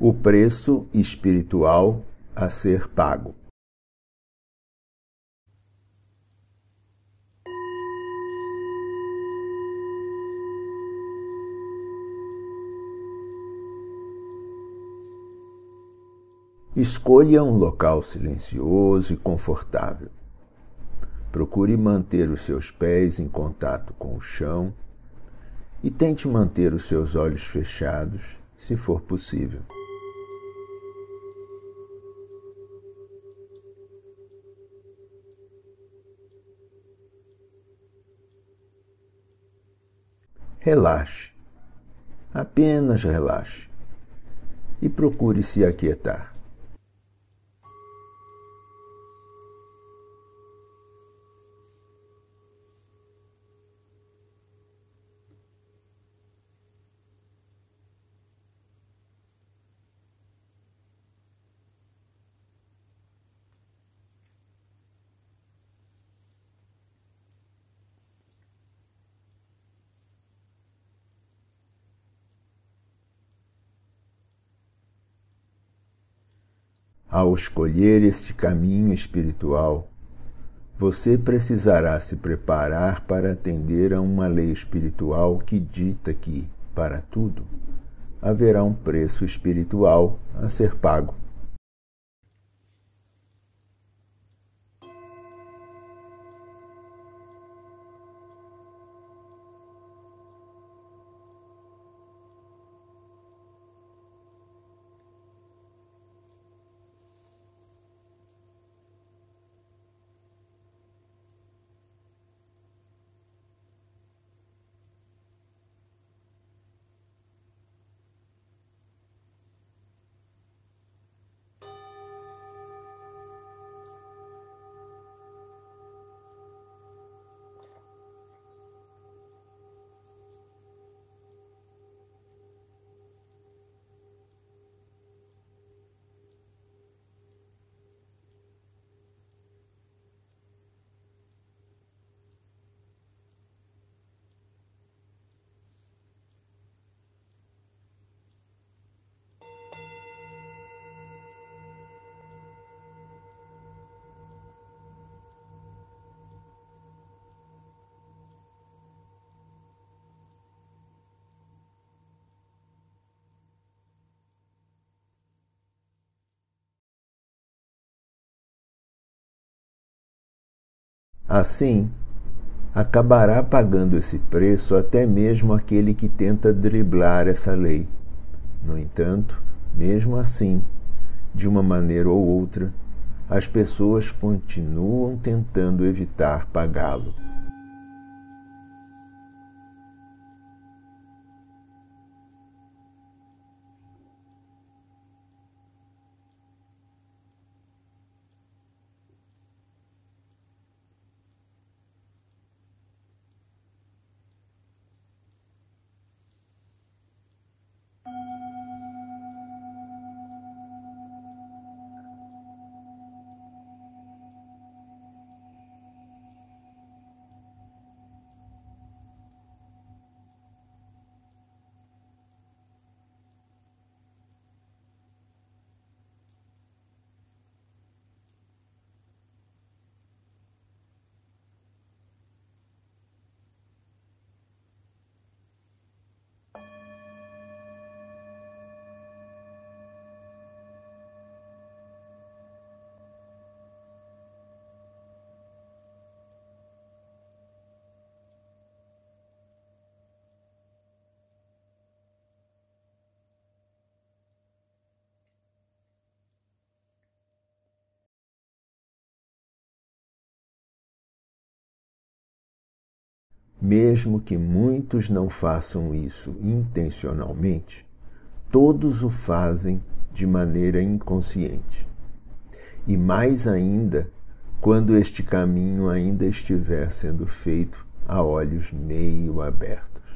O preço espiritual a ser pago. Escolha um local silencioso e confortável. Procure manter os seus pés em contato com o chão e tente manter os seus olhos fechados, se for possível. Relaxe, apenas relaxe e procure se aquietar. Ao escolher este caminho espiritual, você precisará se preparar para atender a uma lei espiritual que dita que, para tudo, haverá um preço espiritual a ser pago. Assim, acabará pagando esse preço até mesmo aquele que tenta driblar essa lei. No entanto, mesmo assim, de uma maneira ou outra, as pessoas continuam tentando evitar pagá-lo. Mesmo que muitos não façam isso intencionalmente, todos o fazem de maneira inconsciente. E mais ainda, quando este caminho ainda estiver sendo feito a olhos meio abertos.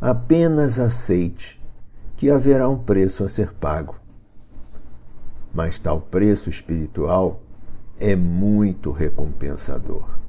Apenas aceite que haverá um preço a ser pago. Mas tal preço espiritual é muito recompensador.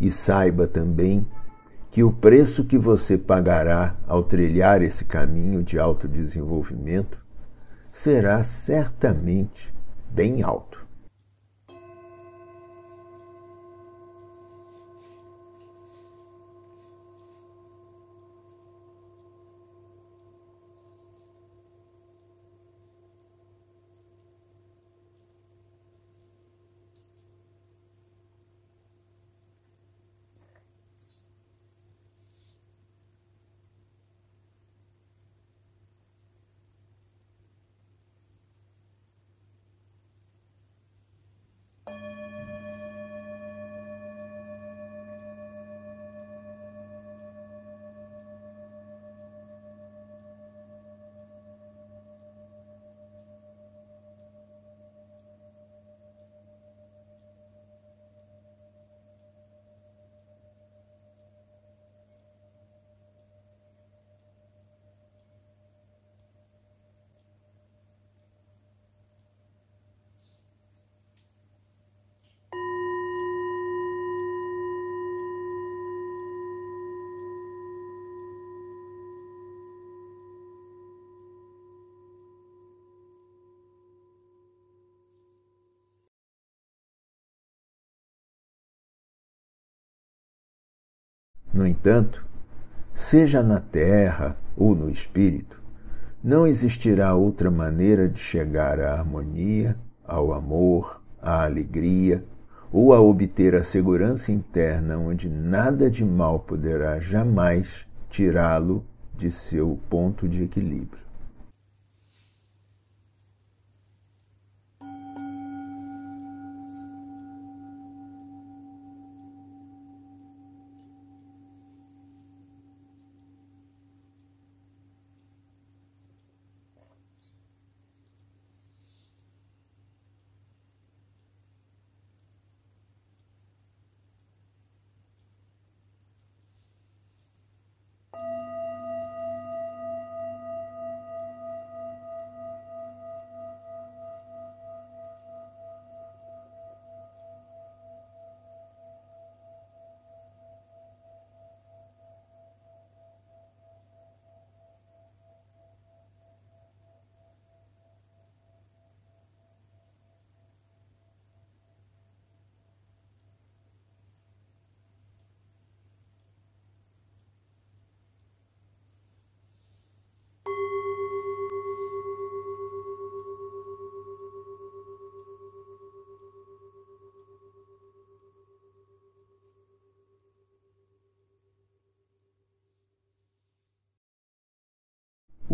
E saiba também que o preço que você pagará ao trilhar esse caminho de autodesenvolvimento será certamente bem alto. No entanto, seja na terra ou no espírito, não existirá outra maneira de chegar à harmonia, ao amor, à alegria ou a obter a segurança interna onde nada de mal poderá jamais tirá-lo de seu ponto de equilíbrio.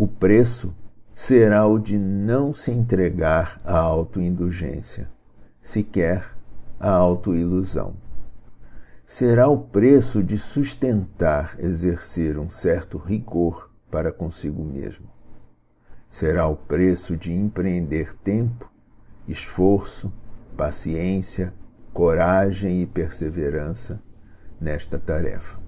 O preço será o de não se entregar à autoindulgência, sequer à autoilusão. Será o preço de sustentar exercer um certo rigor para consigo mesmo. Será o preço de empreender tempo, esforço, paciência, coragem e perseverança nesta tarefa.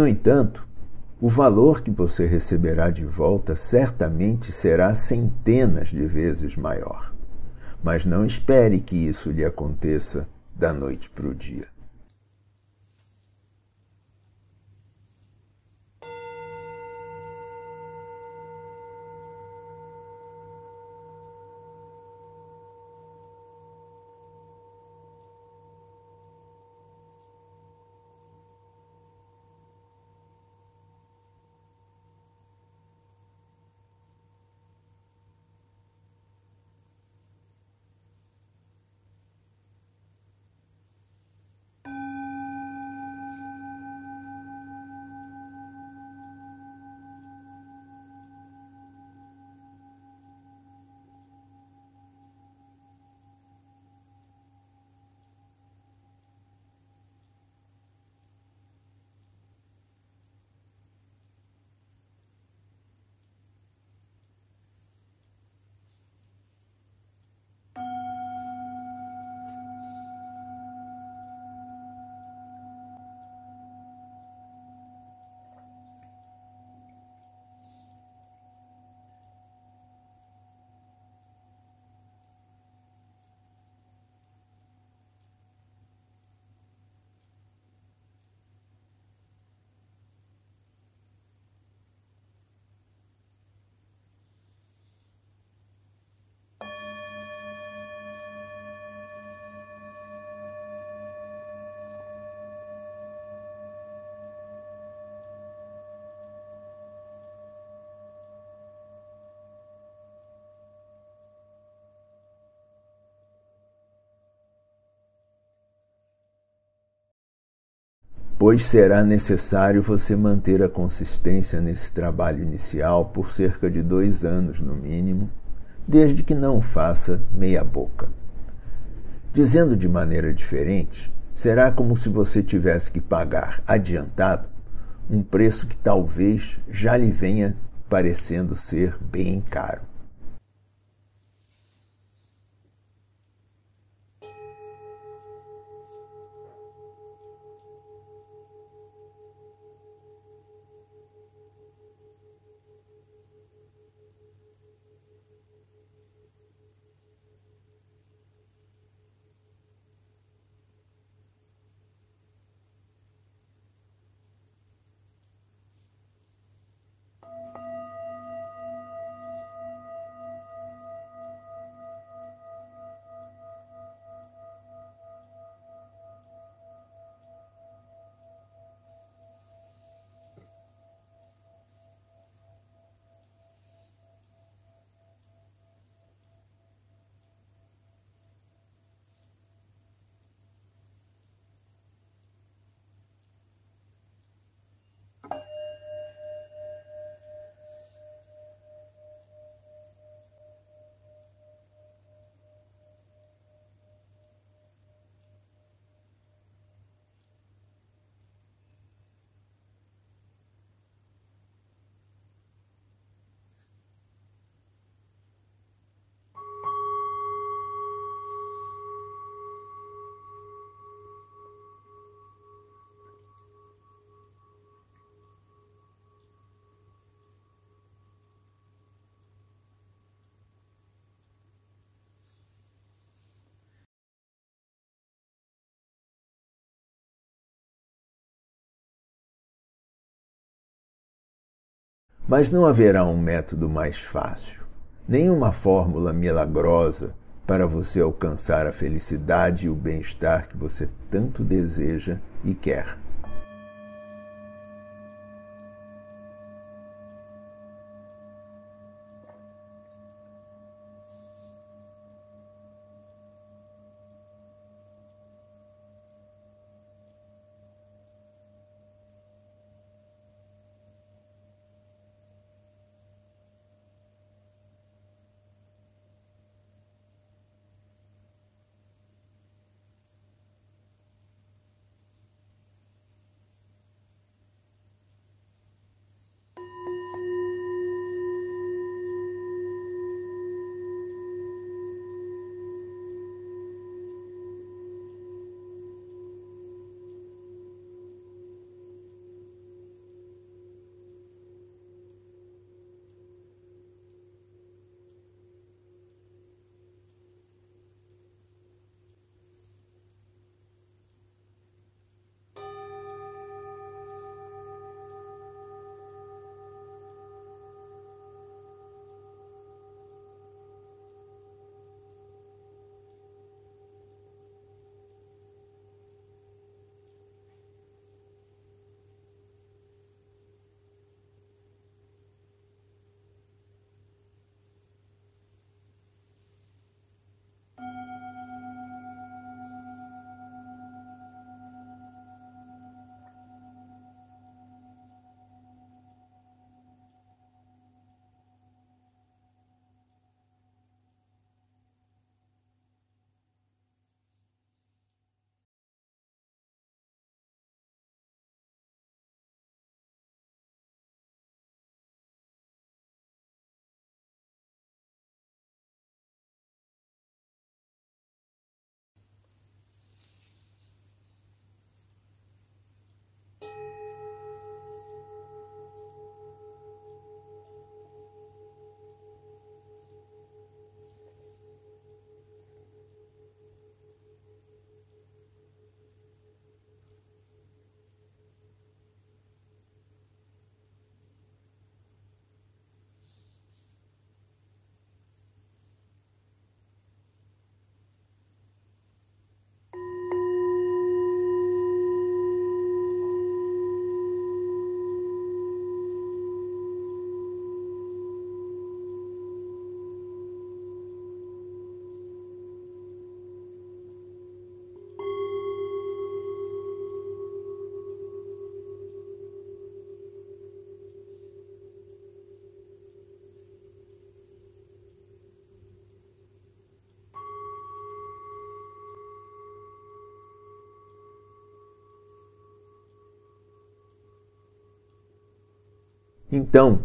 No entanto, o valor que você receberá de volta certamente será centenas de vezes maior. Mas não espere que isso lhe aconteça da noite para o dia. Pois será necessário você manter a consistência nesse trabalho inicial por cerca de dois anos, no mínimo, desde que não faça meia-boca. Dizendo de maneira diferente, será como se você tivesse que pagar adiantado um preço que talvez já lhe venha parecendo ser bem caro. Mas não haverá um método mais fácil, nenhuma fórmula milagrosa para você alcançar a felicidade e o bem-estar que você tanto deseja e quer. Então,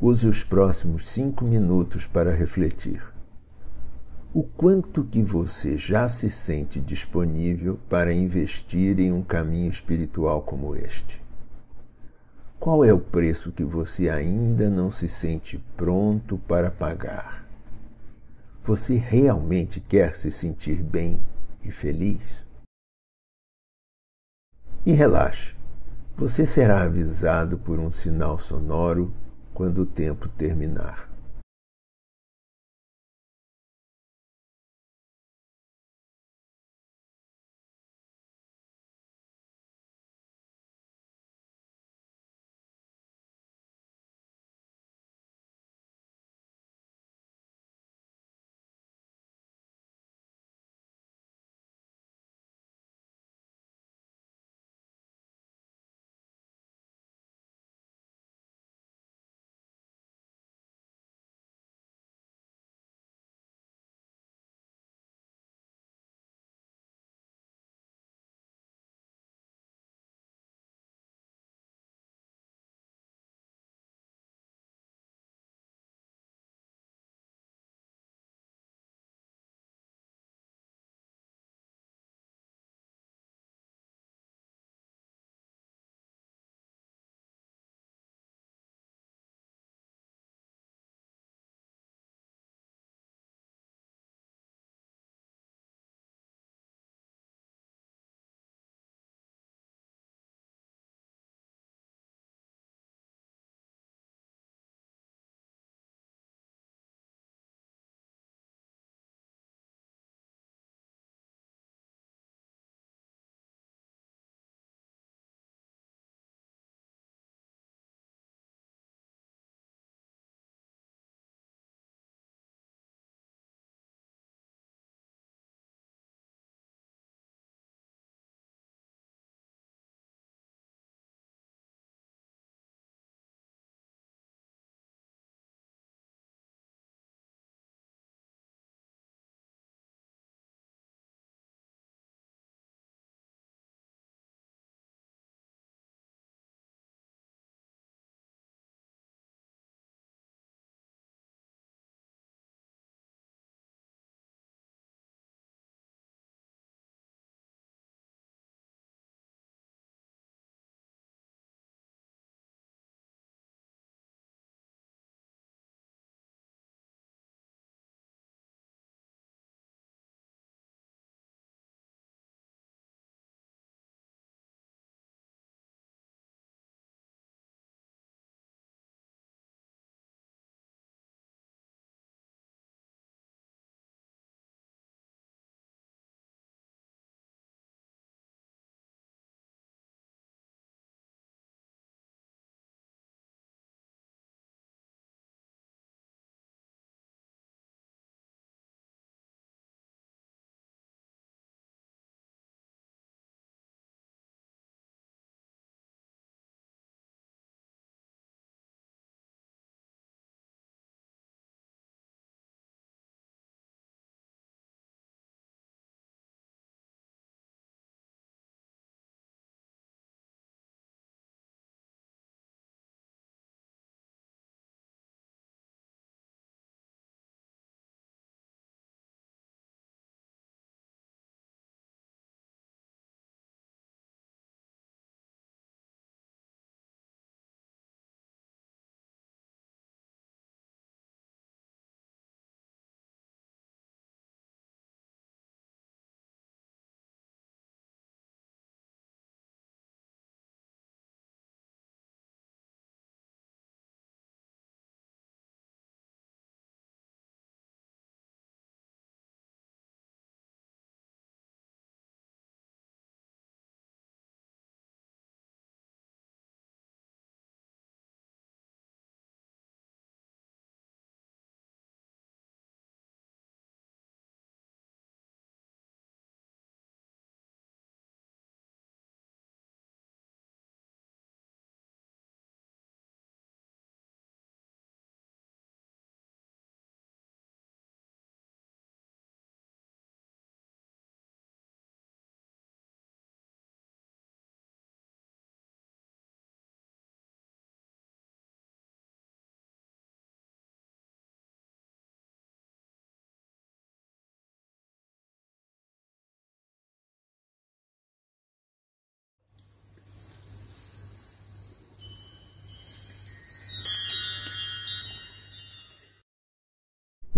use os próximos cinco minutos para refletir. O quanto que você já se sente disponível para investir em um caminho espiritual como este? Qual é o preço que você ainda não se sente pronto para pagar? Você realmente quer se sentir bem e feliz? E relaxe, você será avisado por um sinal sonoro quando o tempo terminar.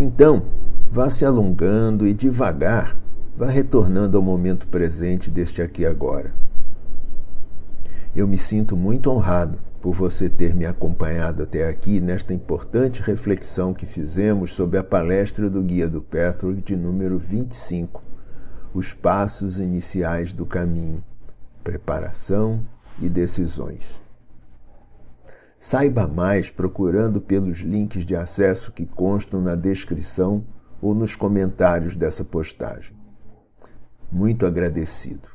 Então, vá se alongando e devagar vá retornando ao momento presente deste aqui agora. Eu me sinto muito honrado por você ter me acompanhado até aqui nesta importante reflexão que fizemos sobre a palestra do Guia do Patrick de número 25, Os Passos Iniciais do Caminho, Preparação e Decisões. Saiba mais procurando pelos links de acesso que constam na descrição ou nos comentários dessa postagem. Muito agradecido.